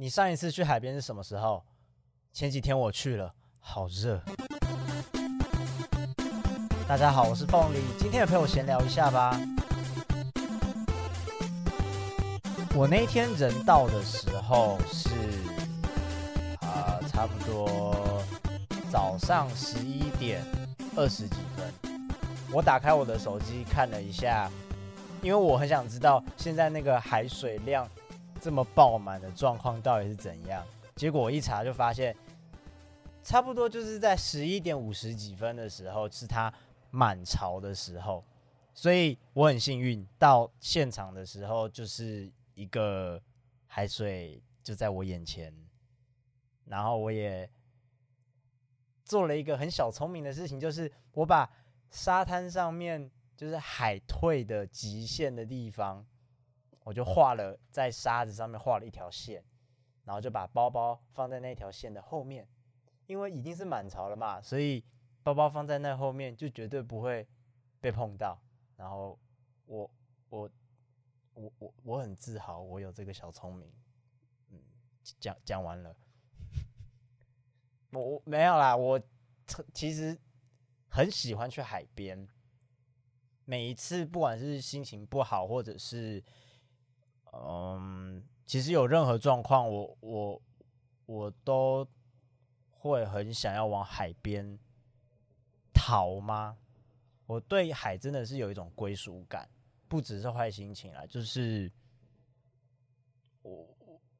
你上一次去海边是什么时候？前几天我去了，好热。大家好，我是凤梨，今天也陪我闲聊一下吧。我那天人到的时候是啊、差不多早上十一点二十几分。我打开我的手机看了一下，因为我很想知道现在那个海水量这么爆满的状况到底是怎样。结果我一查就发现，差不多就是在十一点五十几分的时候是它满潮的时候，所以我很幸运到现场的时候就是一个海水就在我眼前，然后我也做了一个很小聪明的事情，就是我把沙滩上面就是海退的极限的地方，我就画了在沙子上面画了一条线，然后就把包包放在那条线的后面，因为已经是满潮了嘛，所以包包放在那后面就绝对不会被碰到。然后我我我我我很自豪，我有这个小聪明。嗯，讲讲完了，我我没有啦，我其实很喜欢去海边。每一次不管是心情不好，或者是嗯，其实有任何状况，我我我都会很想要往海边逃吗？我对海真的是有一种归属感，不只是坏心情啦，就是我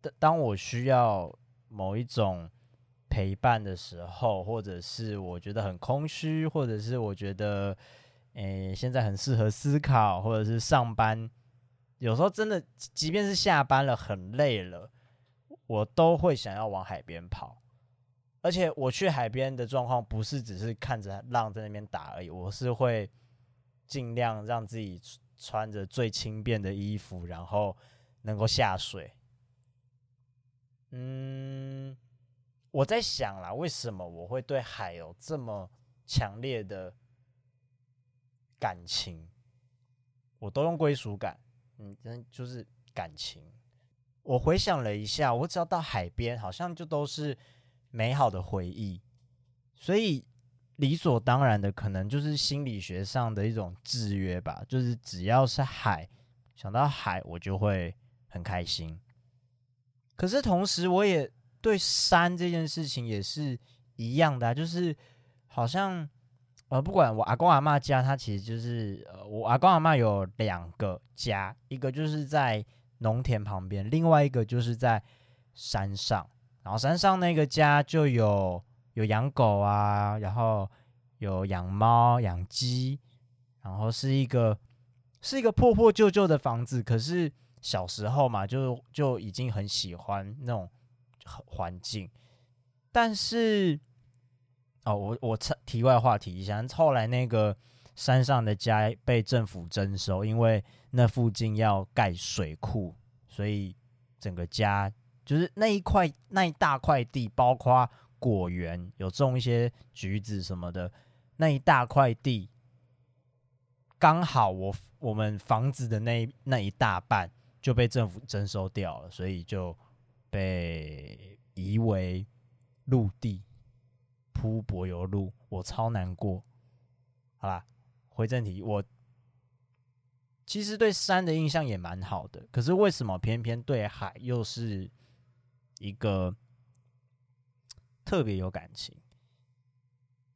当当我需要某一种陪伴的时候，或者是我觉得很空虚，或者是我觉得诶、现在很适合思考，或者是上班，有时候真的，即便是下班了很累了，我都会想要往海边跑。而且我去海边的状况不是只是看着浪在那边打而已，我是会尽量让自己穿着最轻便的衣服，然后能够下水。嗯，我在想啦，为什么我会对海有这么强烈的感情？我都用归属感，嗯，真就是感情。我回想了一下，我只要到海边，好像就都是美好的回忆，所以理所当然的，可能就是心理学上的一种制约吧。就是只要是海，想到海，我就会很开心。可是同时，我也对山这件事情也是一样的、就是好像呃，不管我阿公阿嬷家，他其实就是呃，我阿公阿嬷有两个家，一个就是在农田旁边，另外一个就是在山上。然后山上那个家就有有养狗啊，然后有养猫、养鸡，然后是一个是一个破破旧旧的房子，可是小时候嘛，就就已经很喜欢那种环境。但是哦，我我题外话提一下，后来那个山上的家被政府征收，因为那附近要盖水库，所以整个家。就是那一块那一大块地，包括果园，有种一些橘子什么的，那一大块地，刚好我我们房子的那那一大半就被政府征收掉了，所以就被移为陆地铺柏油路，我超难过。好啦，回正题，我其实对山的印象也蛮好的，可是为什么偏偏对海又是？一个特别有感情，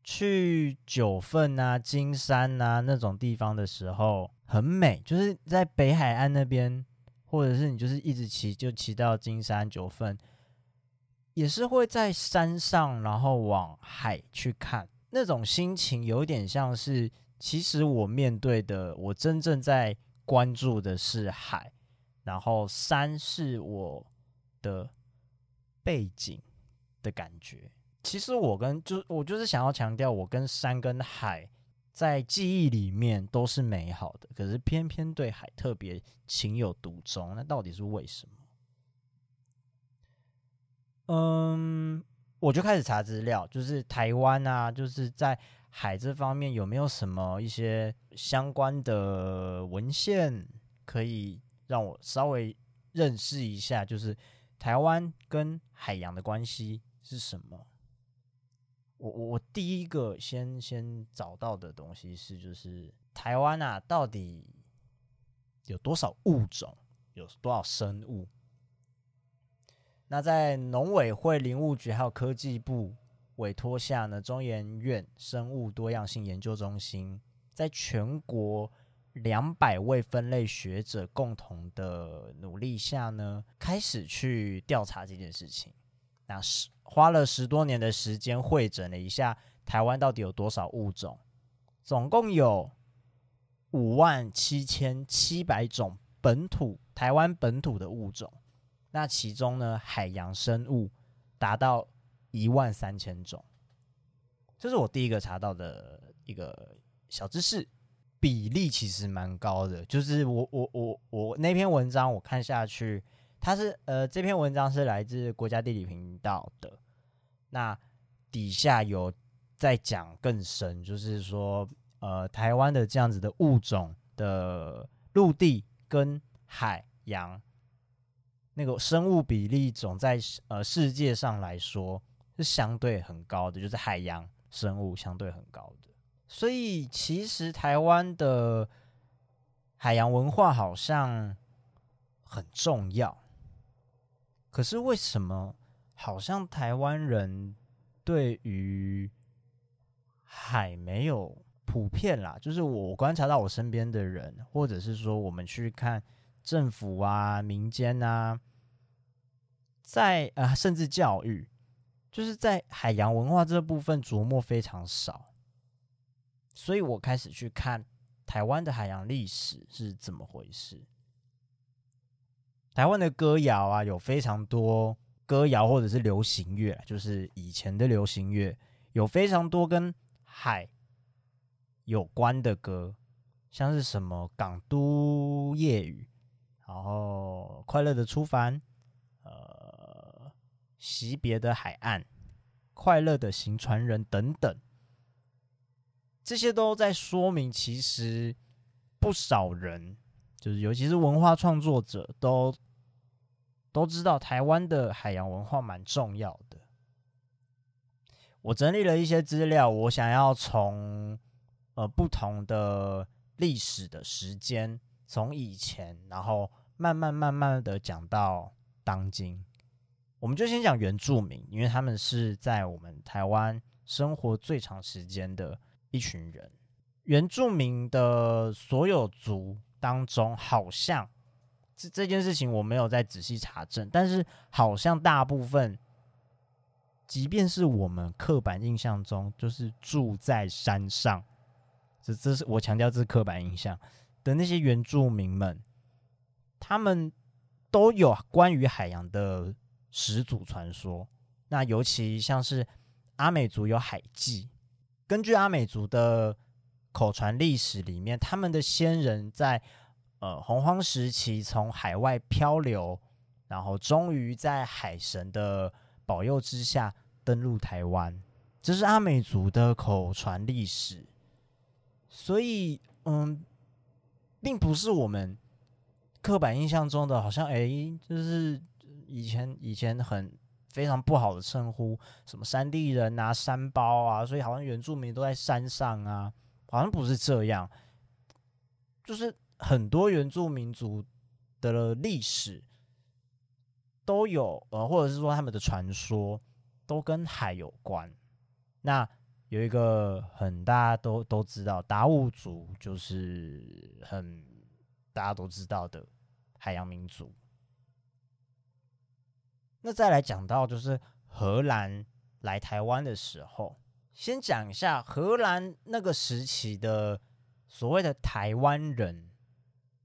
去九份啊、金山啊那种地方的时候很美，就是在北海岸那边，或者是你就是一直骑就骑到金山、九份，也是会在山上，然后往海去看，那种心情有点像是，其实我面对的，我真正在关注的是海，然后山是我的。背景的感觉，其实我跟就我就是想要强调，我跟山跟海在记忆里面都是美好的，可是偏偏对海特别情有独钟，那到底是为什么？嗯，我就开始查资料，就是台湾啊，就是在海这方面有没有什么一些相关的文献可以让我稍微认识一下，就是。台湾跟海洋的关系是什么？我我我第一个先先找到的东西是，就是台湾啊，到底有多少物种，有多少生物？那在农委会林务局还有科技部委托下呢，中研院生物多样性研究中心在全国两百位分类学者共同的努力下呢，开始去调查这件事情。那是。花了十多年的时间，会诊了一下台湾到底有多少物种，总共有五万七千七百种本土台湾本土的物种。那其中呢，海洋生物达到一万三千种，这是我第一个查到的一个小知识，比例其实蛮高的。就是我我我我那篇文章我看下去，它是呃这篇文章是来自国家地理频道的。那底下有在讲更深，就是说，呃，台湾的这样子的物种的陆地跟海洋那个生物比例，总在呃世界上来说是相对很高的，就是海洋生物相对很高的。所以其实台湾的海洋文化好像很重要，可是为什么？好像台湾人对于海没有普遍啦，就是我观察到我身边的人，或者是说我们去看政府啊、民间啊，在啊甚至教育，就是在海洋文化这部分琢磨非常少，所以我开始去看台湾的海洋历史是怎么回事。台湾的歌谣啊，有非常多。歌谣或者是流行乐，就是以前的流行乐，有非常多跟海有关的歌，像是什么《港都夜雨》，然后《快乐的出帆》，呃，《惜别的海岸》，《快乐的行船人》等等，这些都在说明，其实不少人，就是尤其是文化创作者都。都知道台湾的海洋文化蛮重要的。我整理了一些资料，我想要从呃不同的历史的时间，从以前，然后慢慢慢慢的讲到当今。我们就先讲原住民，因为他们是在我们台湾生活最长时间的一群人。原住民的所有族当中，好像。这这件事情我没有再仔细查证，但是好像大部分，即便是我们刻板印象中，就是住在山上，这这是我强调这是刻板印象的那些原住民们，他们都有关于海洋的始祖传说。那尤其像是阿美族有海祭，根据阿美族的口传历史里面，他们的先人在。呃，洪荒时期从海外漂流，然后终于在海神的保佑之下登陆台湾，这是阿美族的口传历史。所以，嗯，并不是我们刻板印象中的，好像哎，就是以前以前很非常不好的称呼，什么山地人啊、山包啊，所以好像原住民都在山上啊，好像不是这样，就是。很多原住民族的历史都有，呃，或者是说他们的传说都跟海有关。那有一个很大家都都知道，达悟族就是很大家都知道的海洋民族。那再来讲到就是荷兰来台湾的时候，先讲一下荷兰那个时期的所谓的台湾人。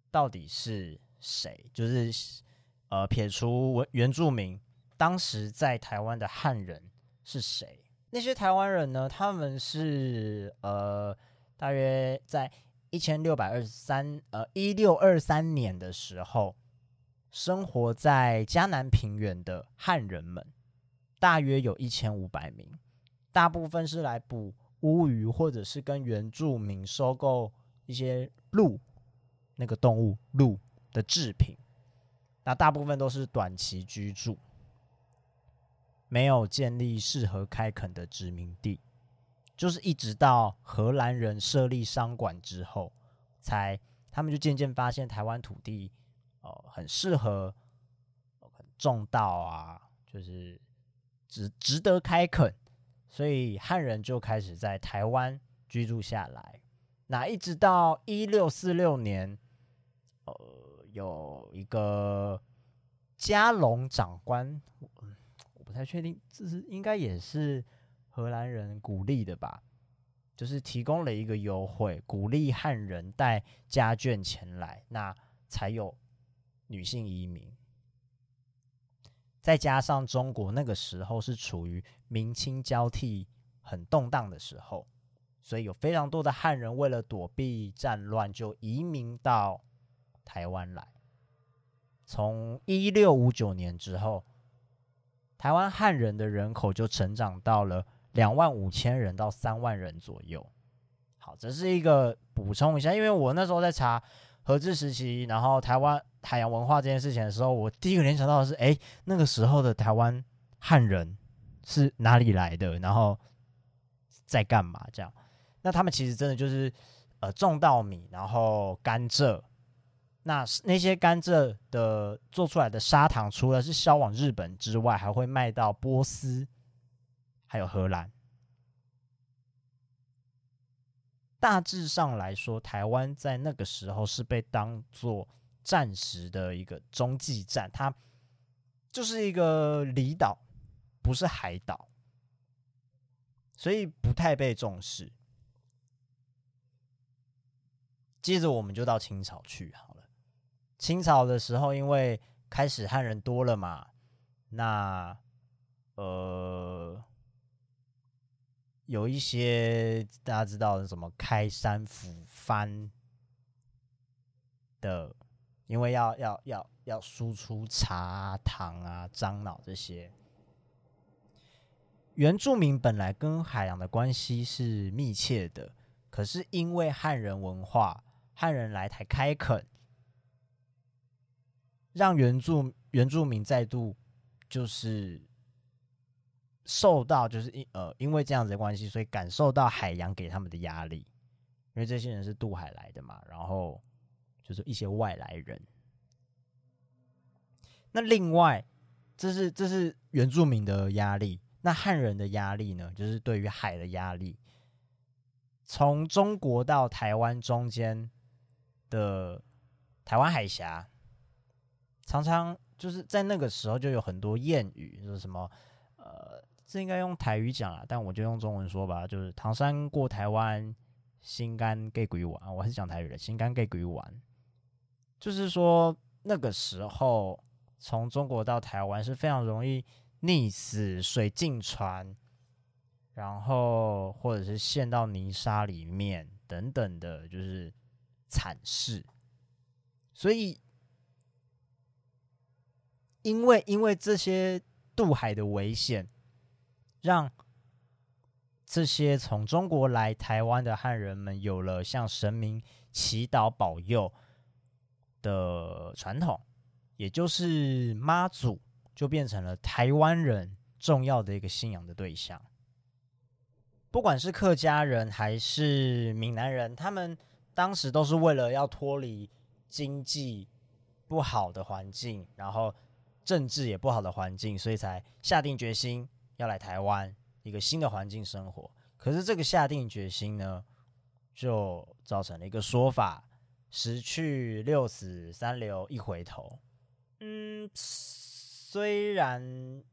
到底是谁？就是呃，撇除原住民，当时在台湾的汉人是谁？那些台湾人呢？他们是呃，大约在一千六百二十三呃一六二三年的时候，生活在嘉南平原的汉人们，大约有一千五百名，大部分是来捕乌鱼，或者是跟原住民收购一些鹿。那个动物鹿的制品，那大部分都是短期居住。没有建立适合开垦的殖民地，就是一直到荷兰人设立商馆之后，才他们就渐渐发现台湾土地哦很适合很种稻啊，就是值值得开垦，所以汉人就开始在台湾居住下来。那一直到一六四六年，呃，有一个加隆长官。我不太确定，这是应该也是荷兰人鼓励的吧？就是提供了一个优惠，鼓励汉人带家眷前来，那才有女性移民。再加上中国那个时候是处于明清交替、很动荡的时候，所以有非常多的汉人为了躲避战乱，就移民到台湾来。从一六五九年之后。台湾汉人的人口就成长到了两万五千人到三万人左右。好，这是一个补充一下，因为我那时候在查和治时期，然后台湾海洋文化这件事情的时候，我第一个联想到的是，哎，那个时候的台湾汉人是哪里来的？然后在干嘛？这样，那他们其实真的就是呃种稻米，然后甘蔗。那那些甘蔗的做出来的砂糖，除了是销往日本之外，还会卖到波斯，还有荷兰。大致上来说，台湾在那个时候是被当做战时的一个中继站，它就是一个离岛，不是海岛，所以不太被重视。接着我们就到清朝去好了。清朝的时候，因为开始汉人多了嘛，那呃有一些大家知道的什么开山斧翻的，因为要要要要输出茶糖啊、樟脑这些，原住民本来跟海洋的关系是密切的，可是因为汉人文化，汉人来台开垦。让原住原住民再度就是受到，就是因呃因为这样子的关系，所以感受到海洋给他们的压力，因为这些人是渡海来的嘛，然后就是一些外来人。那另外，这是这是原住民的压力，那汉人的压力呢，就是对于海的压力。从中国到台湾中间的台湾海峡。常常就是在那个时候就有很多谚语，说什么，呃，这应该用台语讲啊，但我就用中文说吧，就是唐山过台湾，心肝给鬼玩，我还是讲台语的，心肝给鬼玩，就是说那个时候从中国到台湾是非常容易溺死、水进船，然后或者是陷到泥沙里面等等的，就是惨事，所以。因为因为这些渡海的危险，让这些从中国来台湾的汉人们有了向神明祈祷保佑的传统，也就是妈祖就变成了台湾人重要的一个信仰的对象。不管是客家人还是闽南人，他们当时都是为了要脱离经济不好的环境，然后。政治也不好的环境，所以才下定决心要来台湾一个新的环境生活。可是这个下定决心呢，就造成了一个说法：十去六死三留一回头。嗯，虽然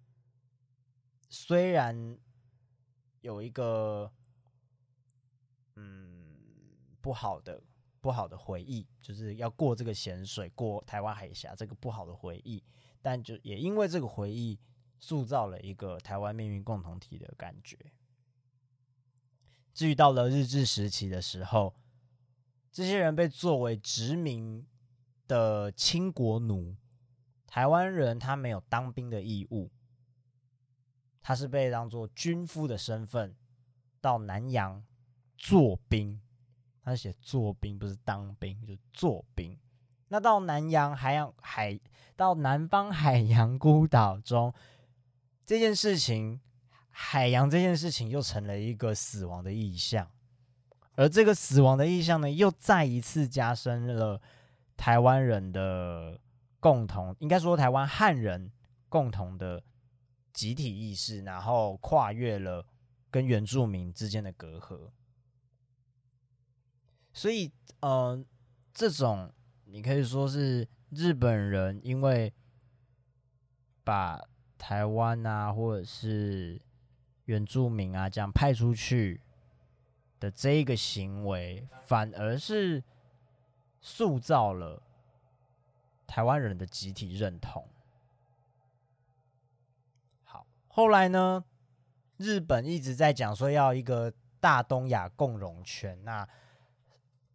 虽然有一个嗯不好的不好的回忆，就是要过这个咸水，过台湾海峡这个不好的回忆。但就也因为这个回忆，塑造了一个台湾命运共同体的感觉。至于到了日治时期的时候，这些人被作为殖民的清国奴，台湾人他没有当兵的义务，他是被当做军夫的身份到南洋做兵。他写做兵不是当兵，就做兵。那到南洋海洋海到南方海洋孤岛中这件事情，海洋这件事情又成了一个死亡的意象，而这个死亡的意象呢，又再一次加深了台湾人的共同，应该说台湾汉人共同的集体意识，然后跨越了跟原住民之间的隔阂。所以，呃，这种你可以说是日本人因为把。台湾啊，或者是原住民啊，这样派出去的这一个行为，反而是塑造了台湾人的集体认同。好，后来呢，日本一直在讲说要一个大东亚共荣圈。那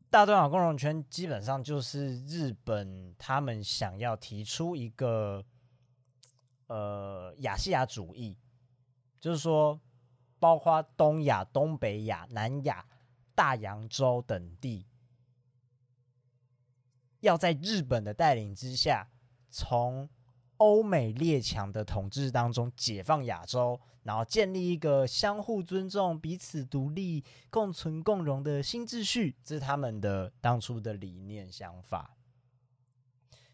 大东亚共荣圈基本上就是日本他们想要提出一个。呃，亚细亚主义就是说，包括东亚、东北亚、南亚、大洋洲等地，要在日本的带领之下，从欧美列强的统治当中解放亚洲，然后建立一个相互尊重、彼此独立、共存共荣的新秩序，这是他们的当初的理念想法。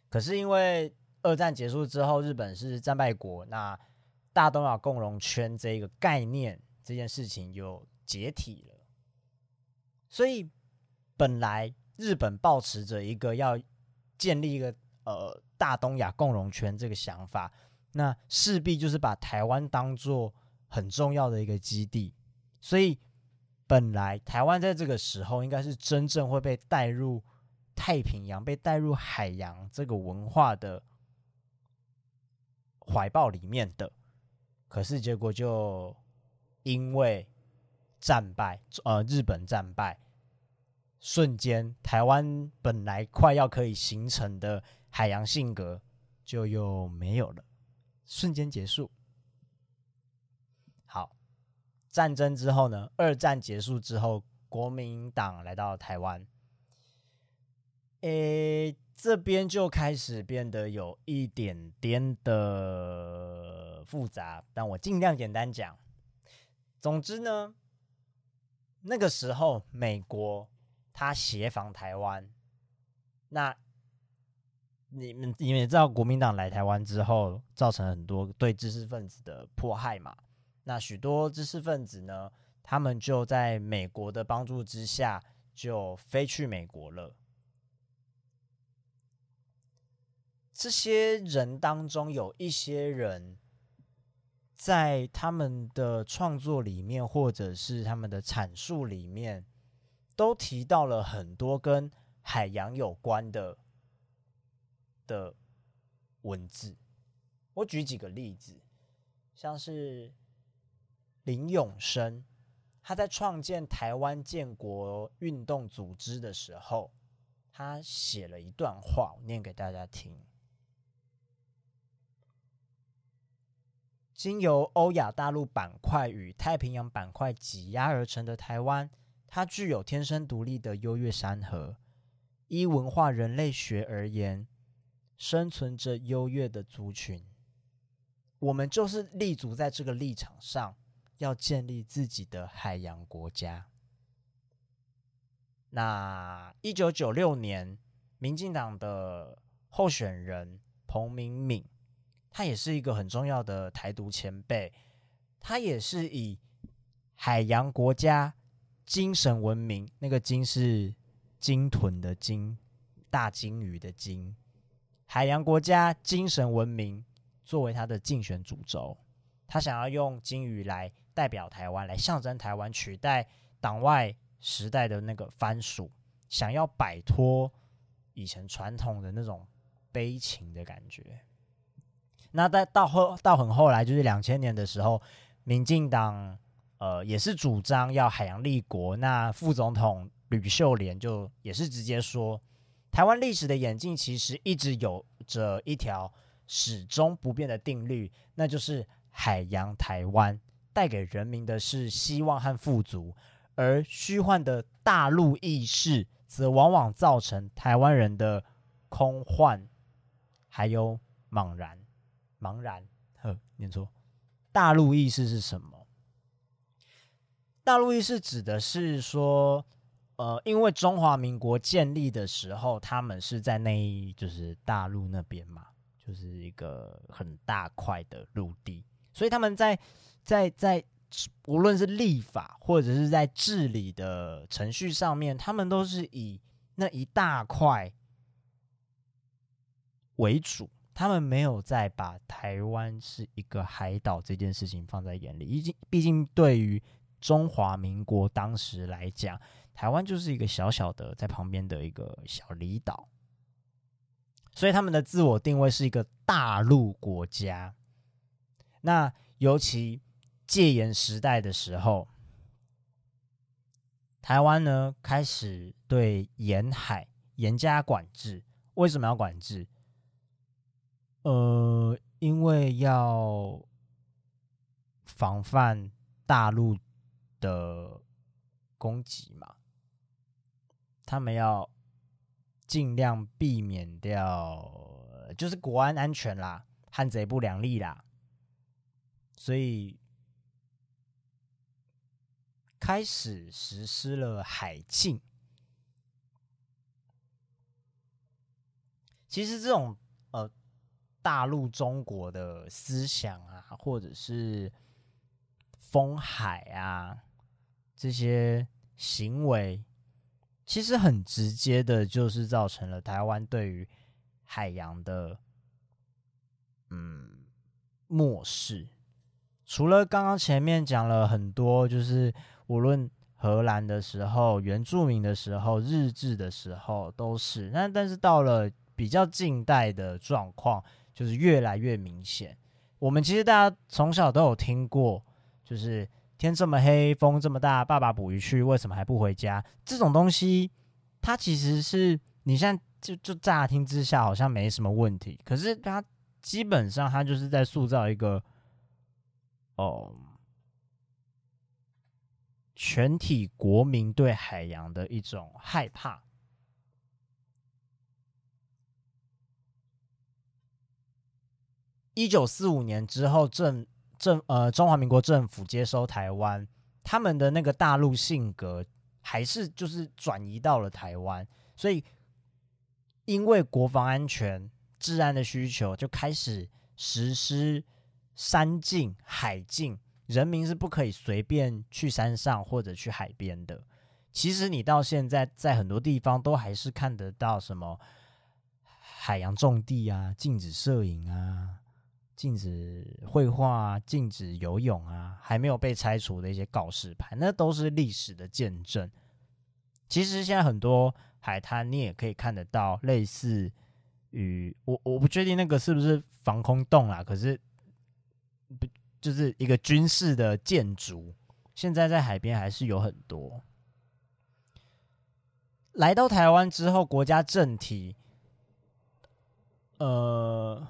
可是因为。二战结束之后，日本是战败国，那大东亚共荣圈这个概念，这件事情就解体了。所以本来日本抱持着一个要建立一个呃大东亚共荣圈这个想法，那势必就是把台湾当做很重要的一个基地。所以本来台湾在这个时候应该是真正会被带入太平洋、被带入海洋这个文化的。怀抱里面的，可是结果就因为战败，呃，日本战败，瞬间台湾本来快要可以形成的海洋性格就又没有了，瞬间结束。好，战争之后呢？二战结束之后，国民党来到台湾，诶。这边就开始变得有一点点的复杂，但我尽量简单讲。总之呢，那个时候美国他协防台湾，那你们你们也知道，国民党来台湾之后，造成很多对知识分子的迫害嘛。那许多知识分子呢，他们就在美国的帮助之下，就飞去美国了。这些人当中，有一些人在他们的创作里面，或者是他们的阐述里面，都提到了很多跟海洋有关的的文字。我举几个例子，像是林永生，他在创建台湾建国运动组织的时候，他写了一段话，我念给大家听。经由欧亚大陆板块与太平洋板块挤压而成的台湾，它具有天生独立的优越山河。依文化人类学而言，生存着优越的族群。我们就是立足在这个立场上，要建立自己的海洋国家。那一九九六年，民进党的候选人彭明敏。他也是一个很重要的台独前辈，他也是以海洋国家精神文明，那个鲸是鲸豚的鲸，大鲸鱼的鲸，海洋国家精神文明作为他的竞选主轴，他想要用鲸鱼来代表台湾，来象征台湾，取代党外时代的那个番薯，想要摆脱以前传统的那种悲情的感觉。那在到后到很后来，就是两千年的时候，民进党呃也是主张要海洋立国。那副总统吕秀莲就也是直接说，台湾历史的演进其实一直有着一条始终不变的定律，那就是海洋台湾带给人民的是希望和富足，而虚幻的大陆意识则往往造成台湾人的空幻，还有茫然。茫然，呵，念错，大陆意识是什么？大陆意识指的是说，呃，因为中华民国建立的时候，他们是在那一，就是大陆那边嘛，就是一个很大块的陆地，所以他们在在在无论是立法或者是在治理的程序上面，他们都是以那一大块为主。他们没有再把台湾是一个海岛这件事情放在眼里，毕竟毕竟对于中华民国当时来讲，台湾就是一个小小的在旁边的一个小离岛，所以他们的自我定位是一个大陆国家。那尤其戒严时代的时候，台湾呢开始对沿海严加管制，为什么要管制？呃，因为要防范大陆的攻击嘛，他们要尽量避免掉，就是国安安全啦，汉贼不两立啦，所以开始实施了海禁。其实这种呃。大陆中国的思想啊，或者是封海啊，这些行为，其实很直接的，就是造成了台湾对于海洋的嗯漠视。除了刚刚前面讲了很多，就是无论荷兰的时候、原住民的时候、日治的时候都是，那但是到了比较近代的状况。就是越来越明显。我们其实大家从小都有听过，就是天这么黑，风这么大，爸爸捕鱼去，为什么还不回家？这种东西，它其实是你现在就就乍听之下好像没什么问题，可是它基本上它就是在塑造一个哦，全体国民对海洋的一种害怕。一九四五年之后，政政呃中华民国政府接收台湾，他们的那个大陆性格还是就是转移到了台湾，所以因为国防安全、治安的需求，就开始实施山禁、海禁，人民是不可以随便去山上或者去海边的。其实你到现在在很多地方都还是看得到什么海洋种地啊，禁止摄影啊。禁止绘画、禁止游泳啊，还没有被拆除的一些告示牌，那都是历史的见证。其实现在很多海滩，你也可以看得到类似于我我不确定那个是不是防空洞啊，可是不就是一个军事的建筑，现在在海边还是有很多。来到台湾之后，国家政体，呃。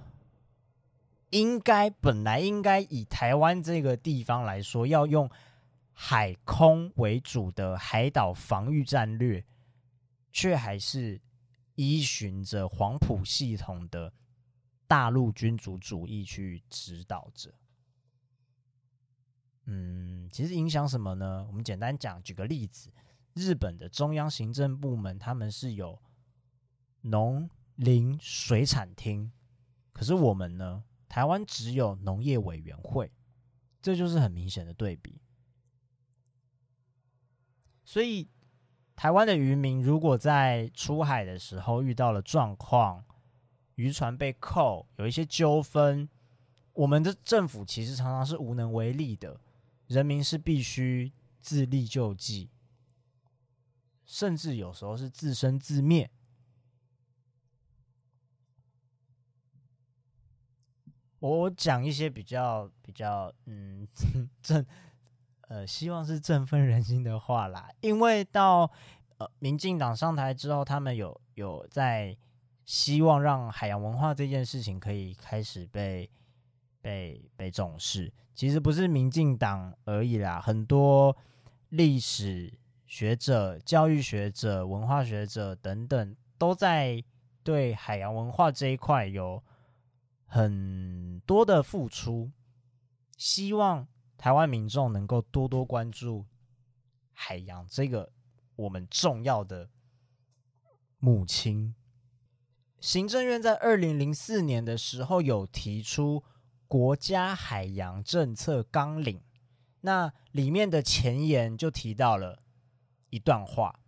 应该本来应该以台湾这个地方来说，要用海空为主的海岛防御战略，却还是依循着黄埔系统的大陆君主主义去指导着。嗯，其实影响什么呢？我们简单讲，举个例子，日本的中央行政部门他们是有农林水产厅，可是我们呢？台湾只有农业委员会，这就是很明显的对比。所以，台湾的渔民如果在出海的时候遇到了状况，渔船被扣，有一些纠纷，我们的政府其实常常是无能为力的，人民是必须自力救济，甚至有时候是自生自灭。我讲一些比较比较嗯正呃，希望是振奋人心的话啦。因为到呃民进党上台之后，他们有有在希望让海洋文化这件事情可以开始被被被重视。其实不是民进党而已啦，很多历史学者、教育学者、文化学者等等，都在对海洋文化这一块有。很多的付出，希望台湾民众能够多多关注海洋这个我们重要的母亲。行政院在二零零四年的时候有提出国家海洋政策纲领，那里面的前言就提到了一段话。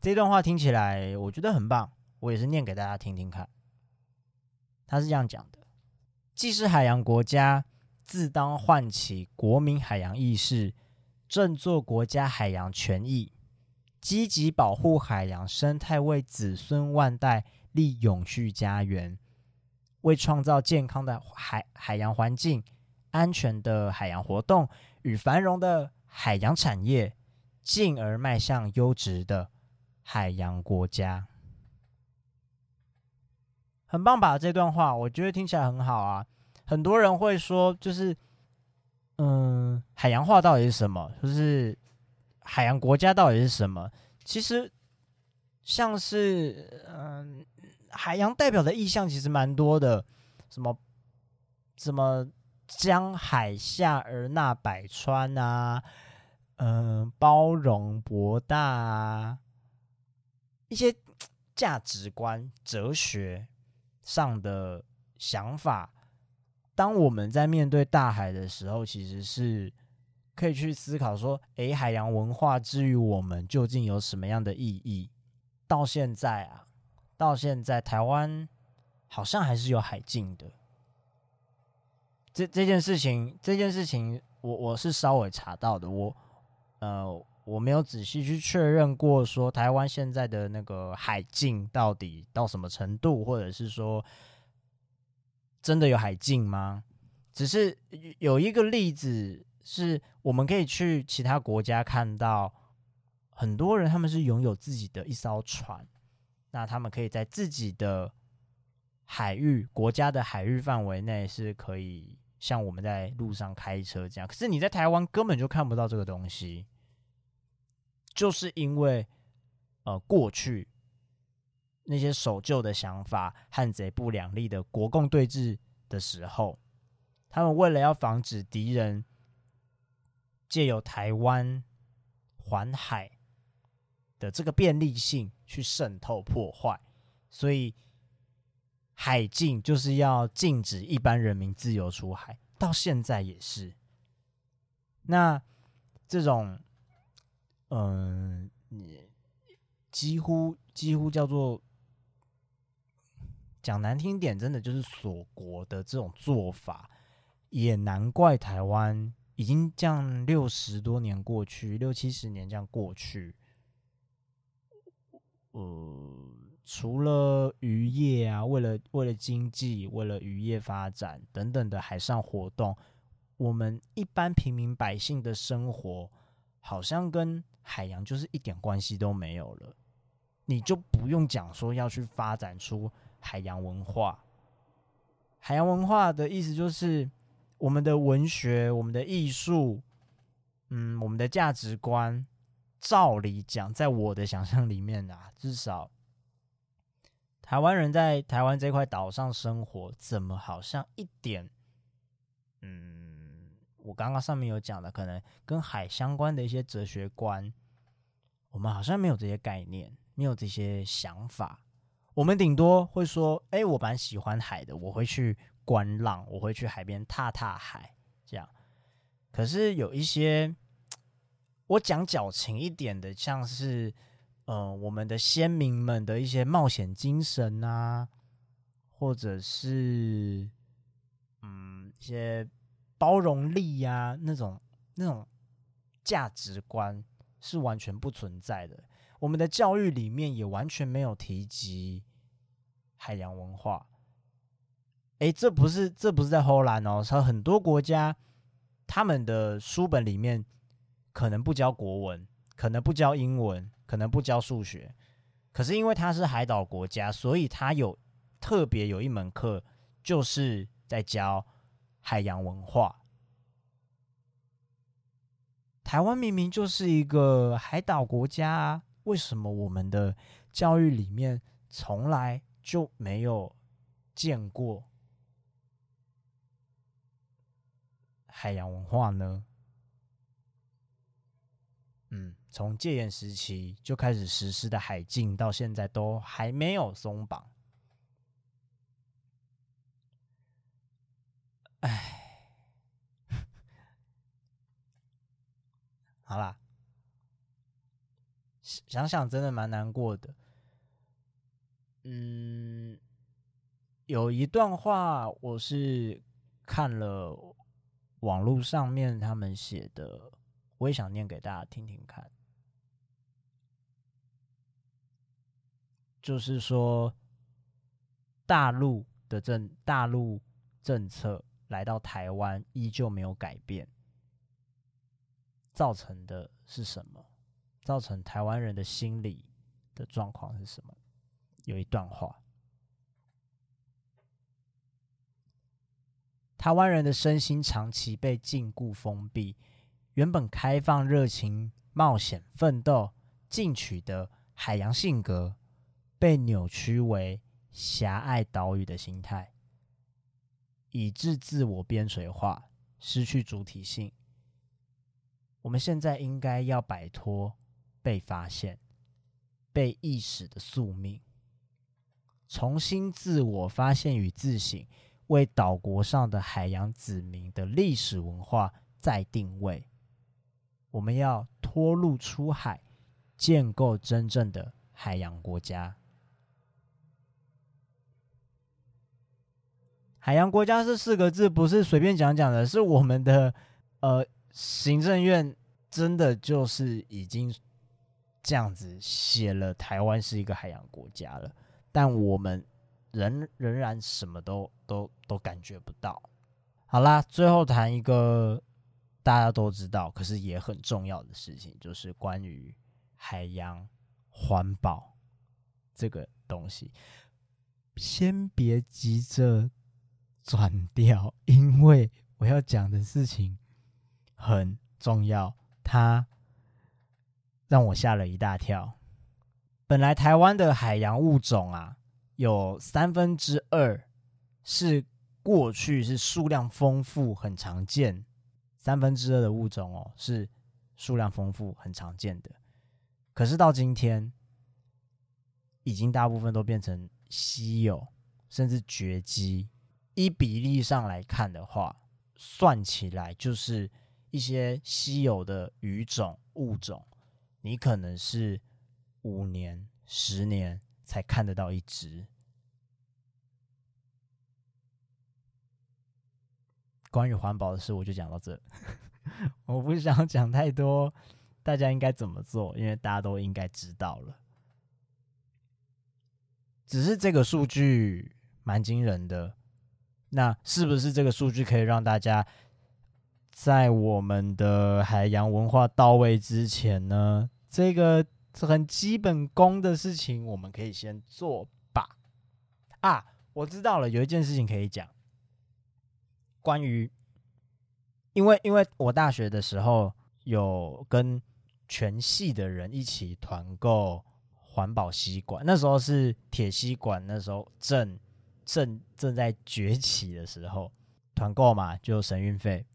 这段话听起来我觉得很棒，我也是念给大家听听看。他是这样讲的：既是海洋国家，自当唤起国民海洋意识，振作国家海洋权益，积极保护海洋生态，为子孙万代。立永续家园，为创造健康的海海洋环境、安全的海洋活动与繁荣的海洋产业，进而迈向优质的海洋国家。很棒吧？这段话我觉得听起来很好啊。很多人会说，就是嗯，海洋化到底是什么？就是海洋国家到底是什么？其实像是嗯。海洋代表的意象其实蛮多的，什么什么江海下而纳百川啊，嗯，包容博大啊，一些价值观、哲学上的想法。当我们在面对大海的时候，其实是可以去思考说：，诶，海洋文化之于我们究竟有什么样的意义？到现在啊。到现在，台湾好像还是有海禁的。这这件事情，这件事情，我我是稍微查到的。我呃，我没有仔细去确认过，说台湾现在的那个海禁到底到什么程度，或者是说真的有海禁吗？只是有一个例子，是我们可以去其他国家看到，很多人他们是拥有自己的一艘船。那他们可以在自己的海域、国家的海域范围内，是可以像我们在路上开车这样。可是你在台湾根本就看不到这个东西，就是因为呃过去那些守旧的想法、汉贼不两立的国共对峙的时候，他们为了要防止敌人借由台湾环海。的这个便利性去渗透破坏，所以海禁就是要禁止一般人民自由出海，到现在也是。那这种，嗯，你几乎几乎叫做讲难听点，真的就是锁国的这种做法，也难怪台湾已经这样六十多年过去，六七十年这样过去。呃，除了渔业啊，为了为了经济，为了渔业发展等等的海上活动，我们一般平民百姓的生活好像跟海洋就是一点关系都没有了。你就不用讲说要去发展出海洋文化。海洋文化的意思就是我们的文学、我们的艺术，嗯，我们的价值观。照理讲，在我的想象里面啊，至少台湾人在台湾这块岛上生活，怎么好像一点……嗯，我刚刚上面有讲的，可能跟海相关的一些哲学观，我们好像没有这些概念，没有这些想法。我们顶多会说：“哎，我蛮喜欢海的，我会去观浪，我会去海边踏踏海。”这样，可是有一些。我讲矫情一点的，像是，呃，我们的先民们的一些冒险精神啊，或者是，嗯，一些包容力呀，那种那种价值观是完全不存在的。我们的教育里面也完全没有提及海洋文化。哎，这不是这不是在荷兰哦，是很多国家他们的书本里面。可能不教国文，可能不教英文，可能不教数学，可是因为它是海岛国家，所以它有特别有一门课，就是在教海洋文化。台湾明明就是一个海岛国家啊，为什么我们的教育里面从来就没有见过海洋文化呢？嗯，从戒严时期就开始实施的海禁，到现在都还没有松绑。哎，好啦，想想真的蛮难过的。嗯，有一段话我是看了网络上面他们写的。我也想念给大家听听看，就是说，大陆的政大陆政策来到台湾依旧没有改变，造成的是什么？造成台湾人的心理的状况是什么？有一段话，台湾人的身心长期被禁锢封闭。原本开放、热情、冒险、奋斗、进取的海洋性格，被扭曲为狭隘岛屿的心态，以致自我边陲化，失去主体性。我们现在应该要摆脱被发现、被意识的宿命，重新自我发现与自省，为岛国上的海洋子民的历史文化再定位。我们要脱路出海，建构真正的海洋国家。海洋国家这四个字不是随便讲讲的，是我们的呃行政院真的就是已经这样子写了，台湾是一个海洋国家了，但我们仍仍然什么都都都感觉不到。好啦，最后谈一个。大家都知道，可是也很重要的事情，就是关于海洋环保这个东西。先别急着转掉，因为我要讲的事情很重要，它让我吓了一大跳。本来台湾的海洋物种啊，有三分之二是过去是数量丰富、很常见。三分之二的物种哦，是数量丰富、很常见的。可是到今天，已经大部分都变成稀有，甚至绝迹。依比例上来看的话，算起来就是一些稀有的鱼种物种，你可能是五年、十年才看得到一只。关于环保的事，我就讲到这。我不想讲太多，大家应该怎么做？因为大家都应该知道了。只是这个数据蛮惊人的，那是不是这个数据可以让大家在我们的海洋文化到位之前呢？这个很基本功的事情，我们可以先做吧。啊，我知道了，有一件事情可以讲。关于，因为因为我大学的时候有跟全系的人一起团购环保吸管，那时候是铁吸管，那时候正正正在崛起的时候，团购嘛就省运费，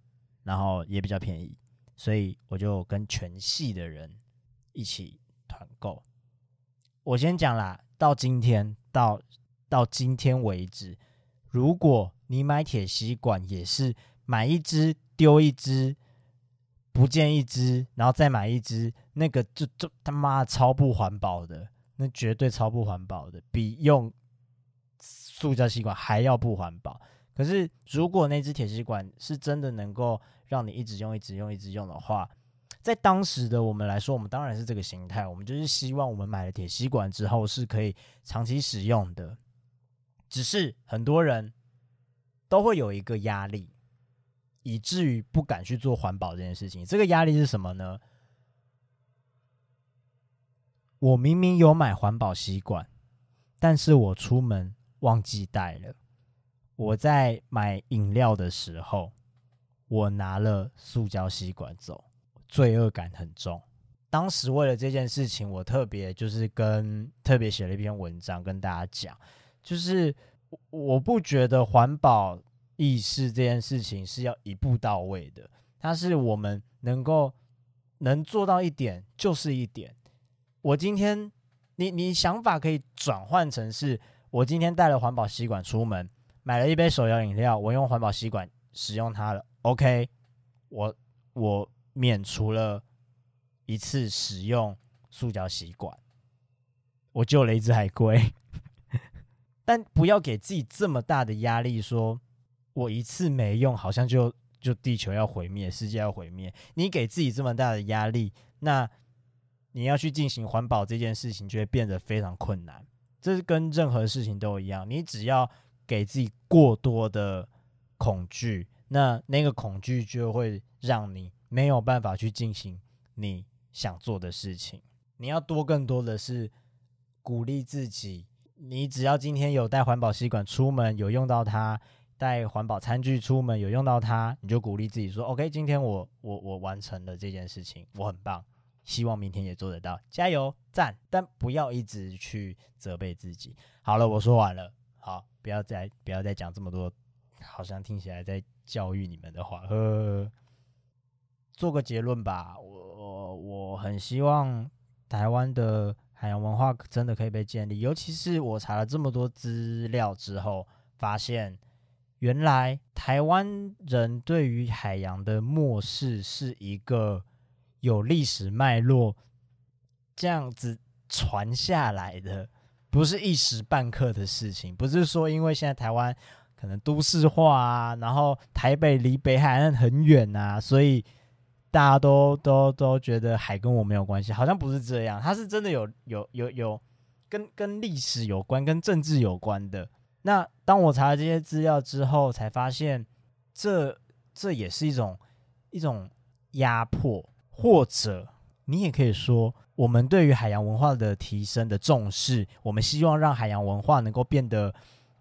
然后也比较便宜，所以我就跟全系的人一起团购。我先讲啦，到今天到到今天为止，如果你买铁吸管也是买一支丢一支，不见一支，然后再买一支，那个就就他妈超不环保的，那绝对超不环保的，比用塑胶吸管还要不环保。可是如果那只铁吸管是真的能够让你一直用、一直用、一直用的话，在当时的我们来说，我们当然是这个形态，我们就是希望我们买了铁吸管之后是可以长期使用的。只是很多人。都会有一个压力，以至于不敢去做环保这件事情。这个压力是什么呢？我明明有买环保吸管，但是我出门忘记带了。我在买饮料的时候，我拿了塑胶吸管走，罪恶感很重。当时为了这件事情，我特别就是跟特别写了一篇文章跟大家讲，就是。我不觉得环保意识这件事情是要一步到位的，它是我们能够能做到一点就是一点。我今天，你你想法可以转换成是，我今天带了环保吸管出门，买了一杯手摇饮料，我用环保吸管使用它了，OK，我我免除了一次使用塑胶吸管，我救了一只海龟。但不要给自己这么大的压力，说我一次没用，好像就就地球要毁灭，世界要毁灭。你给自己这么大的压力，那你要去进行环保这件事情，就会变得非常困难。这是跟任何事情都一样，你只要给自己过多的恐惧，那那个恐惧就会让你没有办法去进行你想做的事情。你要多更多的是鼓励自己。你只要今天有带环保吸管出门，有用到它；带环保餐具出门，有用到它，你就鼓励自己说：“OK，今天我我我完成了这件事情，我很棒。希望明天也做得到，加油，赞！但不要一直去责备自己。好了，我说完了，好，不要再不要再讲这么多，好像听起来在教育你们的话。呵，做个结论吧，我我很希望台湾的。海洋文化真的可以被建立，尤其是我查了这么多资料之后，发现原来台湾人对于海洋的漠视是一个有历史脉络这样子传下来的，不是一时半刻的事情。不是说因为现在台湾可能都市化啊，然后台北离北海岸很远啊，所以。大家都都都觉得海跟我没有关系，好像不是这样。它是真的有有有有跟跟历史有关、跟政治有关的。那当我查了这些资料之后，才发现这这也是一种一种压迫，或者你也可以说，我们对于海洋文化的提升的重视，我们希望让海洋文化能够变得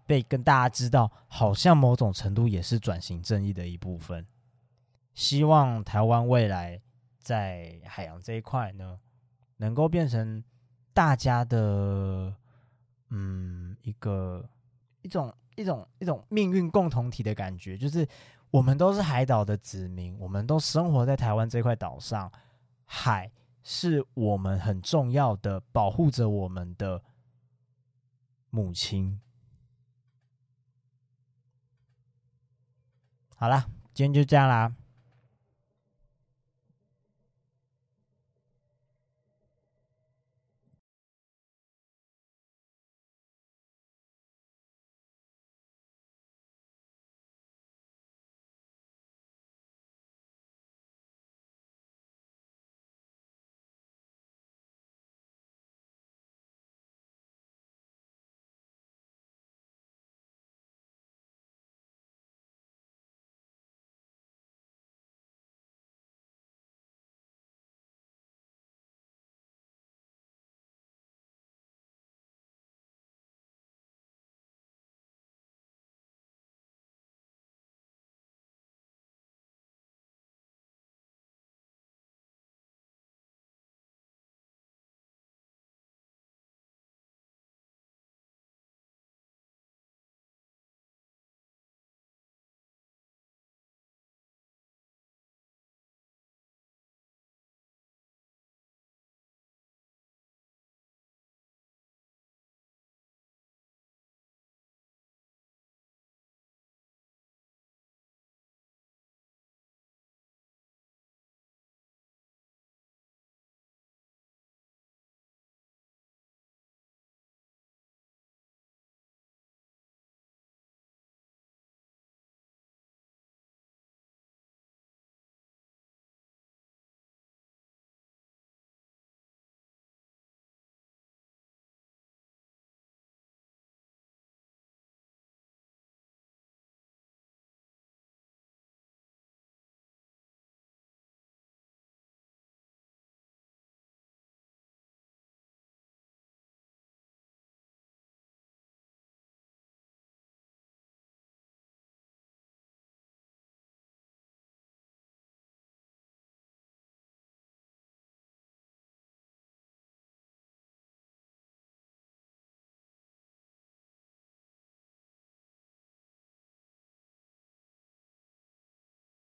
被跟大家知道，好像某种程度也是转型正义的一部分。希望台湾未来在海洋这一块呢，能够变成大家的嗯一个一种一种一种命运共同体的感觉，就是我们都是海岛的子民，我们都生活在台湾这块岛上，海是我们很重要的保护着我们的母亲。好了，今天就这样啦。